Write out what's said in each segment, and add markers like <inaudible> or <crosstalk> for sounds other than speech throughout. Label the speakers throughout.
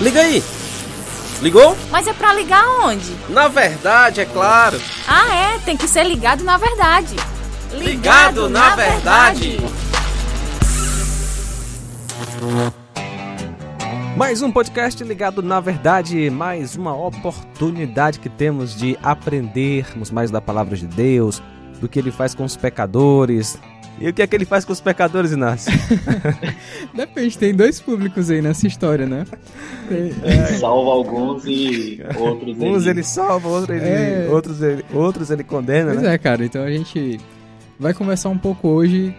Speaker 1: Liga aí! Ligou?
Speaker 2: Mas é pra ligar onde?
Speaker 1: Na verdade, é claro.
Speaker 2: Ah, é, tem que ser ligado na verdade.
Speaker 1: Ligado, ligado na, na, verdade. verdade. Mais um podcast ligado na verdade, mais uma oportunidade que temos de aprendermos mais da palavra de Deus, do que ele faz com os pecadores. E o que é que ele faz com os pecadores, Inácio? <laughs>
Speaker 3: Depende, tem dois públicos aí nessa história, né?
Speaker 4: Tem, é... Salva alguns e outros
Speaker 1: ele... <laughs> Uns ele salva, outros ele, é... outros ele, outros ele condena,
Speaker 3: pois
Speaker 1: né?
Speaker 3: é, cara, então a gente vai conversar um pouco hoje,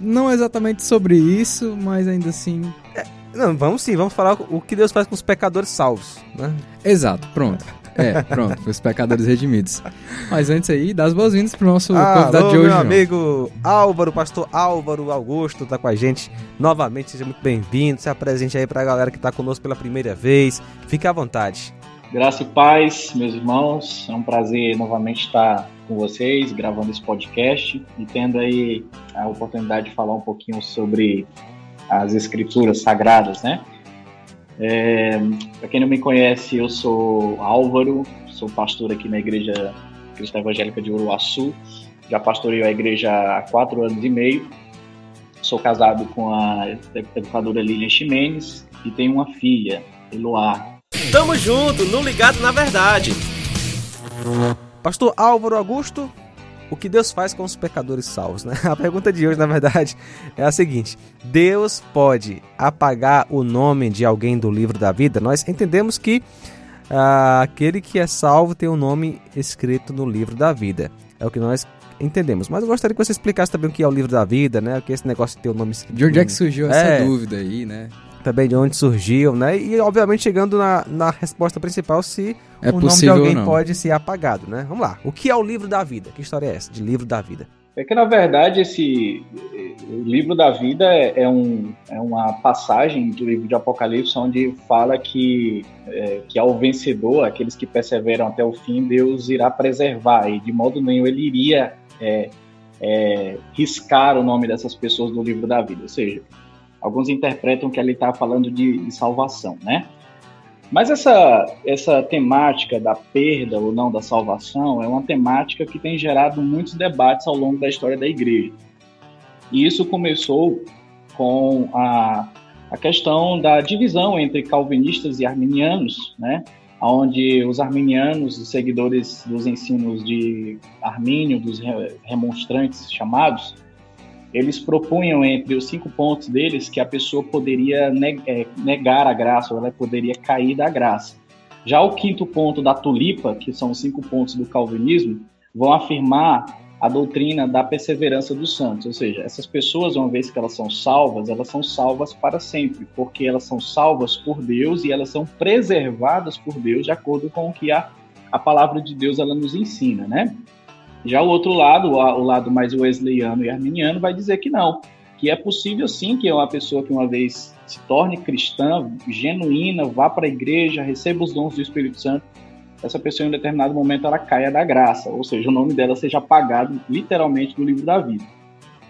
Speaker 3: não exatamente sobre isso, mas ainda assim...
Speaker 1: É, não, vamos sim, vamos falar o que Deus faz com os pecadores salvos, né?
Speaker 3: Exato, pronto. É, pronto, os pecadores redimidos. Mas antes aí, dá as boas-vindas pro nosso ah, convidado alô, de hoje.
Speaker 1: meu amigo Álvaro, pastor Álvaro Augusto, tá com a gente novamente. Seja muito bem-vindo. Se apresente aí pra galera que tá conosco pela primeira vez. Fique à vontade.
Speaker 4: Graça e paz, meus irmãos. É um prazer novamente estar com vocês, gravando esse podcast e tendo aí a oportunidade de falar um pouquinho sobre as escrituras sagradas, né? É, Para quem não me conhece, eu sou Álvaro, sou pastor aqui na Igreja Cristã Evangélica de Uruaçu. Já pastorei a igreja há quatro anos e meio. Sou casado com a educadora Lilian Ximenes e tenho uma filha, Eloá.
Speaker 1: Tamo junto, no Ligado na Verdade. Pastor Álvaro Augusto, o que Deus faz com os pecadores salvos? Né? <laughs> A pergunta de hoje, na verdade, é a seguinte: Deus pode apagar o nome de alguém do livro da vida? Nós entendemos que ah, aquele que é salvo tem o um nome escrito no livro da vida. É o que nós entendemos. Mas eu gostaria que você explicasse também o que é o livro da vida, né? O que é esse negócio de ter o nome escrito.
Speaker 3: De onde é que surgiu essa é, dúvida aí, né?
Speaker 1: Também de onde surgiu, né? E obviamente chegando na, na resposta principal se
Speaker 3: é
Speaker 1: o
Speaker 3: nome
Speaker 1: de alguém pode ser apagado, né? Vamos lá. O que é o livro da vida? Que história é essa de livro da vida?
Speaker 4: É que na verdade esse o livro da vida é, é um, é uma passagem do livro de Apocalipse onde fala que é, que ao vencedor, aqueles que perseveram até o fim, Deus irá preservar e de modo nenhum ele iria é, é, riscar o nome dessas pessoas do livro da vida. Ou seja, alguns interpretam que ele está falando de, de salvação, né? Mas essa, essa temática da perda ou não da salvação é uma temática que tem gerado muitos debates ao longo da história da igreja. E isso começou com a, a questão da divisão entre calvinistas e arminianos, né? onde os arminianos, os seguidores dos ensinos de Armínio, dos remonstrantes chamados, eles propunham entre os cinco pontos deles que a pessoa poderia é, negar a graça, ou ela poderia cair da graça. Já o quinto ponto da tulipa, que são os cinco pontos do calvinismo, vão afirmar a doutrina da perseverança dos santos, ou seja, essas pessoas, uma vez que elas são salvas, elas são salvas para sempre, porque elas são salvas por Deus e elas são preservadas por Deus de acordo com o que a, a palavra de Deus ela nos ensina, né? Já o outro lado, o lado mais wesleyano e arminiano, vai dizer que não, que é possível sim que uma pessoa que uma vez se torne cristã, genuína, vá para a igreja, receba os dons do Espírito Santo, essa pessoa em um determinado momento ela caia da graça, ou seja, o nome dela seja apagado literalmente do livro da vida,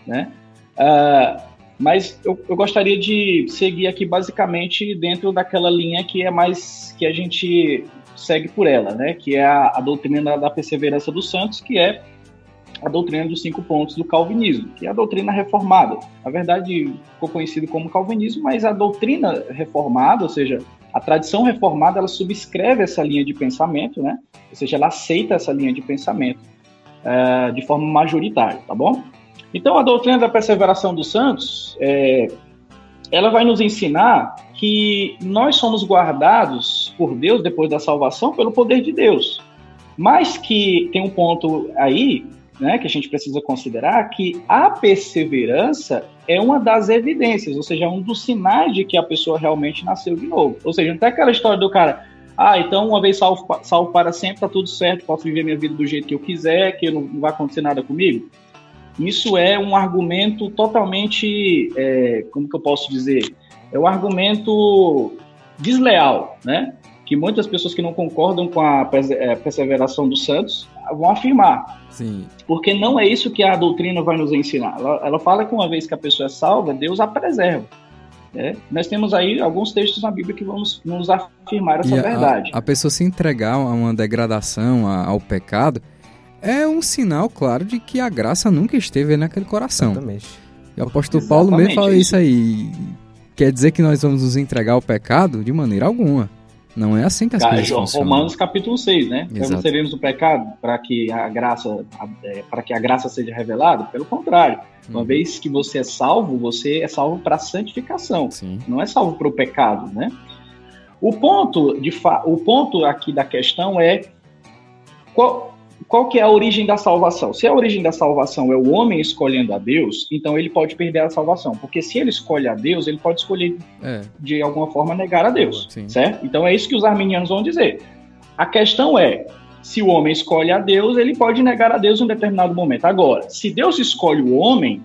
Speaker 4: né? Uh, mas eu, eu, gostaria de seguir aqui basicamente dentro daquela linha que é mais que a gente segue por ela, né? Que é a, a doutrina da perseverança dos santos, que é a doutrina dos cinco pontos do calvinismo, que é a doutrina reformada. Na verdade, ficou conhecido como calvinismo, mas a doutrina reformada, ou seja, a tradição reformada, ela subscreve essa linha de pensamento, né? Ou seja, ela aceita essa linha de pensamento uh, de forma majoritária, tá bom? Então, a doutrina da perseveração dos santos, é, ela vai nos ensinar que nós somos guardados por Deus depois da salvação pelo poder de Deus. Mas que tem um ponto aí, né, que a gente precisa considerar que a perseverança é uma das evidências, ou seja, é um dos sinais de que a pessoa realmente nasceu de novo. Ou seja, não tem aquela história do cara, ah, então uma vez salvo, salvo para sempre, tá tudo certo, posso viver minha vida do jeito que eu quiser, que não, não vai acontecer nada comigo. Isso é um argumento totalmente, é, como que eu posso dizer, é um argumento desleal, né? Que muitas pessoas que não concordam com a é, perseveração dos santos vão afirmar.
Speaker 3: Sim.
Speaker 4: Porque não é isso que a doutrina vai nos ensinar. Ela, ela fala que uma vez que a pessoa é salva, Deus a preserva. É, nós temos aí alguns textos na Bíblia que vão nos, nos afirmar essa
Speaker 3: a-
Speaker 4: verdade.
Speaker 3: A, pessoa se entregar a uma degradação, a- ao pecado, é um sinal claro de que a graça nunca esteve naquele coração.
Speaker 1: Exatamente.
Speaker 3: E o apóstolo Paulo mesmo fala
Speaker 4: é
Speaker 3: isso aí. Quer dizer que nós vamos nos entregar ao pecado? De maneira alguma. Não é assim que as
Speaker 4: Cara,
Speaker 3: coisas funcionam.
Speaker 4: Romanos capítulo 6, né? Seremos o pecado para que a graça para que a graça seja revelada? Pelo contrário, uma
Speaker 3: Uhum.
Speaker 4: vez que você é salvo, você é salvo para santificação.
Speaker 3: Sim.
Speaker 4: não é salvo para o pecado, né? O ponto, de fa... o ponto aqui da questão é qual, qual que é a origem da salvação? Se a origem da salvação é o homem escolhendo a Deus, então ele pode perder a salvação, porque se ele escolhe a Deus, ele pode escolher
Speaker 3: É.
Speaker 4: de alguma forma negar a Deus,
Speaker 3: Sim.
Speaker 4: certo? Então é isso que os arminianos vão dizer. A questão é, se o homem escolhe a Deus, ele pode negar a Deus em um determinado momento. Agora, se Deus escolhe o homem,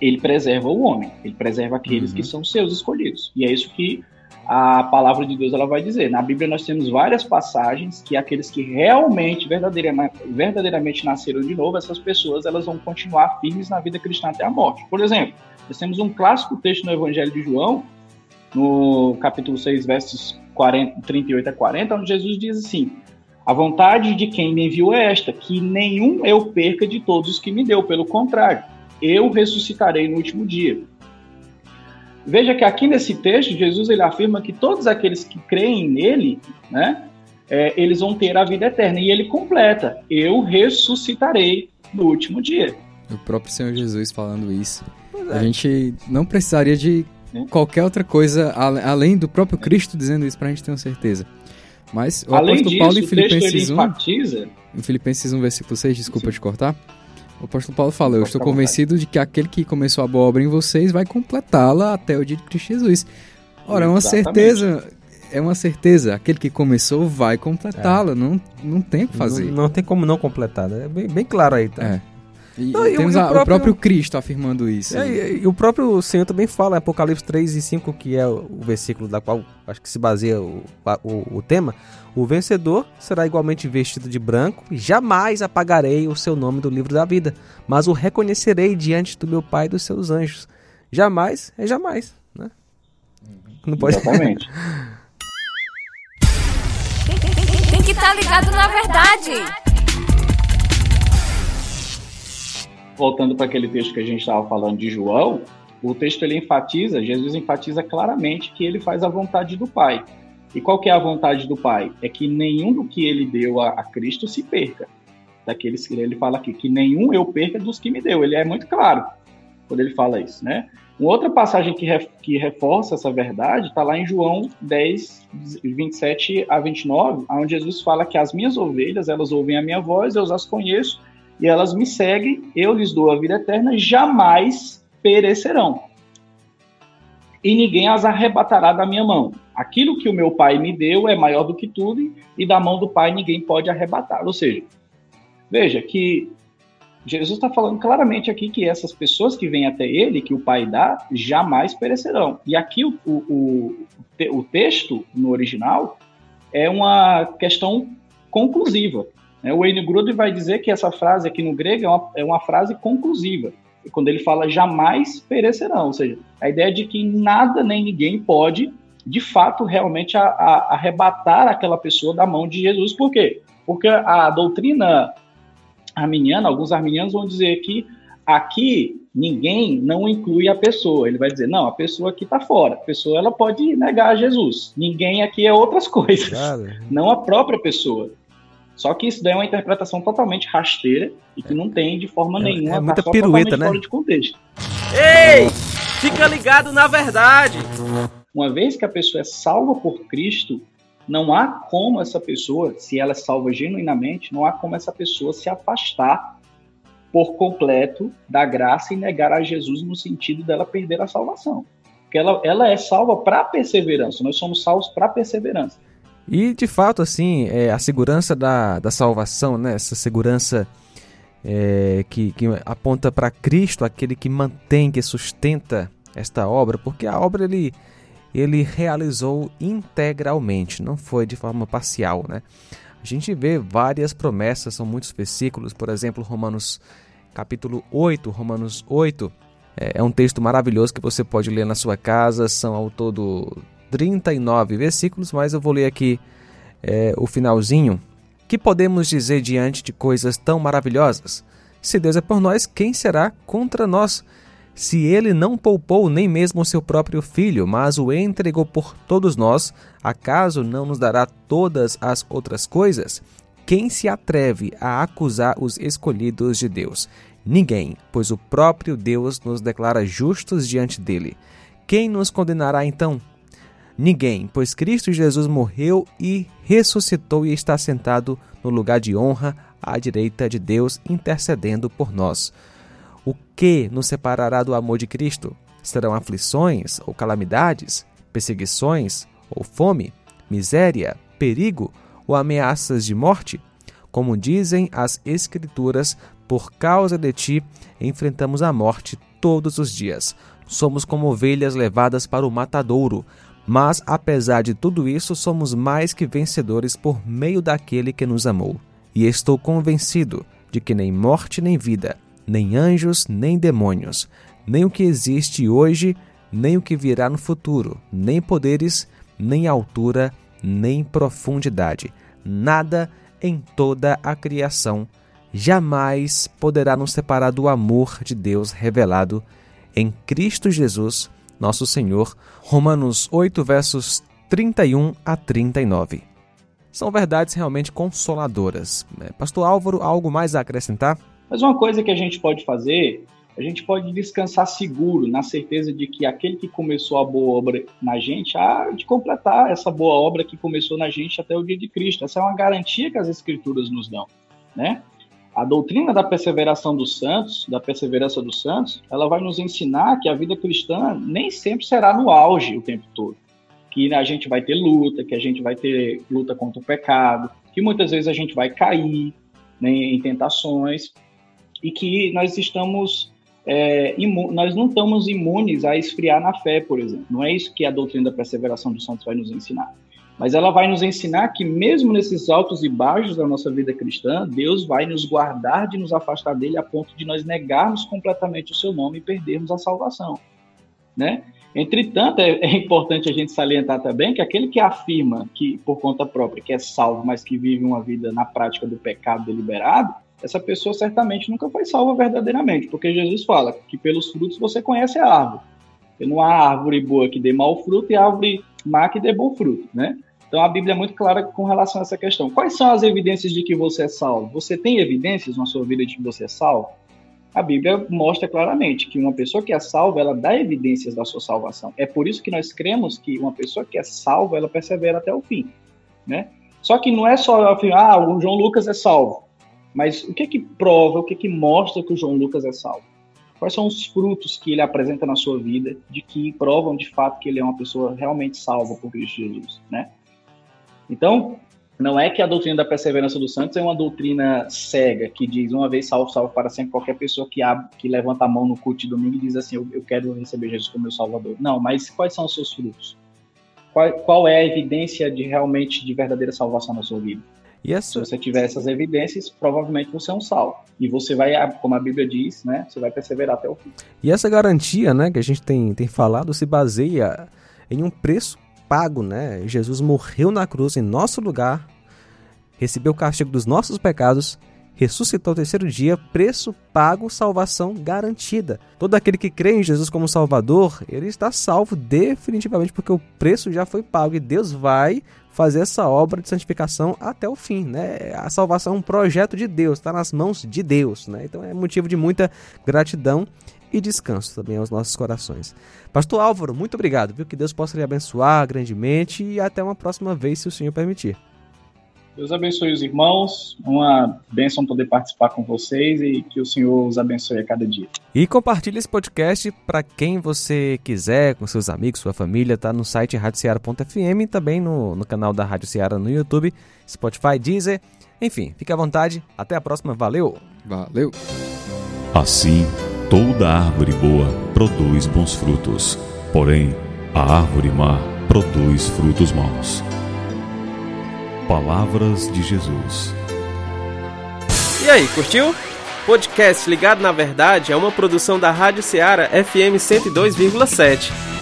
Speaker 4: ele preserva o homem, ele preserva aqueles
Speaker 3: Uhum.
Speaker 4: que são seus escolhidos. E é isso que a palavra de Deus ela vai dizer. Na Bíblia nós temos várias passagens que aqueles que realmente, verdadeiramente, verdadeiramente nasceram de novo, essas pessoas elas vão continuar firmes na vida cristã até a morte. Por exemplo, nós temos um clássico texto no Evangelho de João, no capítulo 6, versos 40, 38 a 40, onde Jesus diz assim: A vontade de quem me enviou é esta, que nenhum eu perca de todos os que me deu, pelo contrário, eu ressuscitarei no último dia. Veja que aqui nesse texto, Jesus ele afirma que todos aqueles que creem nele, né, é, eles vão ter a vida eterna. E ele completa: Eu ressuscitarei no último dia.
Speaker 3: O próprio Senhor Jesus falando isso.
Speaker 1: Pois
Speaker 3: A
Speaker 1: é.
Speaker 3: gente não precisaria de
Speaker 4: É.
Speaker 3: qualquer outra coisa além do próprio Cristo dizendo isso pra gente ter uma certeza. Mas o
Speaker 4: Além
Speaker 3: apóstolo
Speaker 4: disso,
Speaker 3: Paulo em Filipenses 1,
Speaker 4: enfatiza.
Speaker 3: em Filipenses 1, versículo 6, desculpa te cortar. O apóstolo Paulo fala: Eu estou convencido de que aquele que começou a boa obra em vocês vai completá-la até o dia de Cristo Jesus. Ora, é uma certeza. É uma certeza. Aquele que começou vai completá-la. Não, não tem o que fazer.
Speaker 1: Não, não tem como não completar, né? É bem, bem claro aí, tá?
Speaker 3: É. E
Speaker 1: Não, e o-
Speaker 3: temos
Speaker 1: e o
Speaker 3: a- o,
Speaker 1: próprio-
Speaker 3: próprio... Cristo afirmando isso.
Speaker 1: É, e, e o próprio Senhor também fala em Apocalipse 3 e 5, que é o versículo da qual acho que se baseia o, o, o tema. O vencedor será igualmente vestido de branco, e jamais apagarei o seu nome do livro da vida, mas o reconhecerei diante do meu Pai e dos seus anjos. Jamais é jamais, né? Não pode.
Speaker 4: Exatamente.
Speaker 2: Tem que estar ligado na verdade.
Speaker 4: Voltando para aquele texto que a gente estava falando de João, o texto ele enfatiza, Jesus enfatiza claramente que ele faz a vontade do Pai. E qual que é a vontade do Pai? É que nenhum do que ele deu a, a Cristo se perca. Daqueles que ele fala aqui, que nenhum eu perca dos que me deu. Ele é muito claro quando ele fala isso, né? Uma outra passagem que, re, que reforça essa verdade está lá em João 10, 27 a 29, onde Jesus fala que as minhas ovelhas, elas ouvem a minha voz, eu as conheço, e elas me seguem, eu lhes dou a vida eterna, jamais perecerão. E ninguém as arrebatará da minha mão. Aquilo que o meu pai me deu é maior do que tudo, e da mão do pai ninguém pode arrebatar. Ou seja, veja que Jesus está falando claramente aqui que essas pessoas que vêm até ele, que o pai dá, jamais perecerão. E aqui o, o, o, texto, no original, é uma questão conclusiva. Né? O Wayne Grudem vai dizer que essa frase aqui no grego é uma, é uma frase conclusiva. Quando ele fala jamais perecerão, ou seja, a ideia de que nada nem ninguém pode, de fato, realmente a, a, arrebatar aquela pessoa da mão de Jesus. Por quê? Porque a doutrina arminiana, alguns arminianos vão dizer que aqui ninguém não inclui a pessoa. Ele vai dizer, não, a pessoa aqui está fora. A pessoa ela pode negar a Jesus. Ninguém aqui é outras <laughs> coisas,
Speaker 1: Cara,
Speaker 4: não a própria pessoa. Só que isso daí é uma interpretação totalmente rasteira e que não tem de forma
Speaker 1: É-
Speaker 4: nenhuma.
Speaker 1: é
Speaker 4: tá
Speaker 1: muita
Speaker 4: só
Speaker 1: pirueta, né?
Speaker 4: Fora de contexto.
Speaker 1: Ei! Fica ligado na verdade!
Speaker 4: Uma vez que a pessoa é salva por Cristo, não há como essa pessoa, se ela é salva genuinamente, não há como essa pessoa se afastar por completo da graça e negar a Jesus no sentido dela perder a salvação. Porque ela, ela é salva para perseverança, nós somos salvos para perseverança.
Speaker 1: E de fato, assim, é, a segurança da, da salvação, né? Essa segurança é, que, que aponta para Cristo, aquele que mantém, que sustenta esta obra, porque a obra ele, ele realizou integralmente, não foi de forma parcial, né? A gente vê várias promessas, são muitos versículos, por exemplo, Romanos capítulo 8, Romanos 8, É, é um texto maravilhoso que você pode ler na sua casa, são ao todo 39 versículos, mas eu vou ler aqui é, o finalzinho. Que podemos dizer diante de coisas tão maravilhosas? Se Deus é por nós, quem será contra nós? Se ele não poupou nem mesmo o seu próprio filho, mas o entregou por todos nós, acaso não nos dará todas as outras coisas? Quem se atreve a acusar os escolhidos de Deus? Ninguém, pois o próprio Deus nos declara justos diante dele. Quem nos condenará então? Ninguém, pois Cristo Jesus morreu e ressuscitou e está sentado no lugar de honra à direita de Deus, intercedendo por nós. O que nos separará do amor de Cristo? Serão aflições ou calamidades, perseguições ou fome, miséria, perigo ou ameaças de morte? Como dizem as Escrituras, por causa de ti enfrentamos a morte todos os dias. Somos como ovelhas levadas para o matadouro mas, apesar de tudo isso, somos mais que vencedores por meio daquele que nos amou. E estou convencido de que nem morte nem vida, nem anjos nem demônios, nem o que existe hoje, nem o que virá no futuro, nem poderes, nem altura, nem profundidade, nada em toda a criação jamais poderá nos separar do amor de Deus revelado em Cristo Jesus, nosso Senhor. Romanos 8, versos 31 a 39. São verdades realmente consoladoras. É, Pastor Álvaro, algo mais a acrescentar?
Speaker 4: Mas uma coisa que a gente pode fazer, a gente pode descansar seguro, na certeza de que aquele que começou a boa obra na gente, há de completar essa boa obra que começou na gente até o dia de Cristo. Essa é uma garantia que as Escrituras nos dão, né? A doutrina da perseveração dos santos, da perseverança dos santos, ela vai nos ensinar que a vida cristã nem sempre será no auge o tempo todo. Que a gente vai ter luta, que a gente vai ter luta contra o pecado, que muitas vezes a gente vai cair né, em tentações e que nós estamos é, nós não estamos imunes a esfriar na fé, por exemplo. Não é isso que a doutrina da perseveração dos santos vai nos ensinar. Mas ela vai nos ensinar que, mesmo nesses altos e baixos da nossa vida cristã, Deus vai nos guardar de nos afastar dele a ponto de nós negarmos completamente o seu nome e perdermos a salvação. Né? Entretanto, é, é importante a gente salientar também que aquele que afirma que, por conta própria, que é salvo, mas que vive uma vida na prática do pecado deliberado, essa pessoa certamente nunca foi salva verdadeiramente, porque Jesus fala que pelos frutos você conhece a árvore. Porque não há árvore boa que dê mau fruto e árvore má que dê bom fruto, né? Então a Bíblia é muito clara com relação a essa questão. Quais são as evidências de que você é salvo? Você tem evidências na sua vida de que você é salvo? A Bíblia mostra claramente que uma pessoa que é salva, ela dá evidências da sua salvação. É por isso que nós cremos que uma pessoa que é salva, ela persevera até o fim, né? Só que não é só afirmar, ah, o João Lucas é salvo. Mas o que que prova, o que que mostra que o João Lucas é salvo? Quais são os frutos que ele apresenta na sua vida de que provam de fato que ele é uma pessoa realmente salva por Cristo Jesus, né? Então, não é que a doutrina da perseverança dos santos é uma doutrina cega, que diz uma vez salvo, salvo para sempre qualquer pessoa que, abre, que levanta a mão no culto de domingo e diz assim, eu, eu quero receber Jesus como meu salvador. Não, mas quais são os seus frutos? Qual, qual é a evidência de realmente, de verdadeira salvação na sua vida? Essa... Se você tiver essas evidências, provavelmente você é um salvo. E você vai, como a Bíblia diz, né? Você vai perseverar até o fim.
Speaker 1: E essa garantia, né, que a gente tem, tem falado, se baseia em um preço pago, né? Jesus morreu na cruz em nosso lugar, recebeu o castigo dos nossos pecados, ressuscitou o terceiro dia, preço pago, salvação garantida. Todo aquele que crê em Jesus como Salvador, ele está salvo definitivamente porque o preço já foi pago e Deus vai fazer essa obra de santificação até o fim, né? A salvação é um projeto de Deus, está nas mãos de Deus, né? Então é motivo de muita gratidão e descanso também aos nossos corações. Pastor Álvaro, muito obrigado, viu? Que Deus possa lhe abençoar grandemente e até uma próxima vez, se o Senhor permitir.
Speaker 4: Deus abençoe os irmãos, uma bênção poder participar com vocês e que o Senhor os abençoe a cada dia.
Speaker 1: E compartilhe esse podcast para quem você quiser, com seus amigos, sua família, tá no site radioceara.fm e também no, no canal da Rádio Ceará no YouTube, Spotify, Deezer, enfim, fique à vontade, até a próxima, valeu!
Speaker 3: Valeu!
Speaker 5: Assim Toda árvore boa produz bons frutos, porém a árvore má produz frutos maus. Palavras de Jesus.
Speaker 1: E aí, curtiu?
Speaker 6: Podcast Ligado na Verdade é uma produção da Rádio Ceará FM 102,7.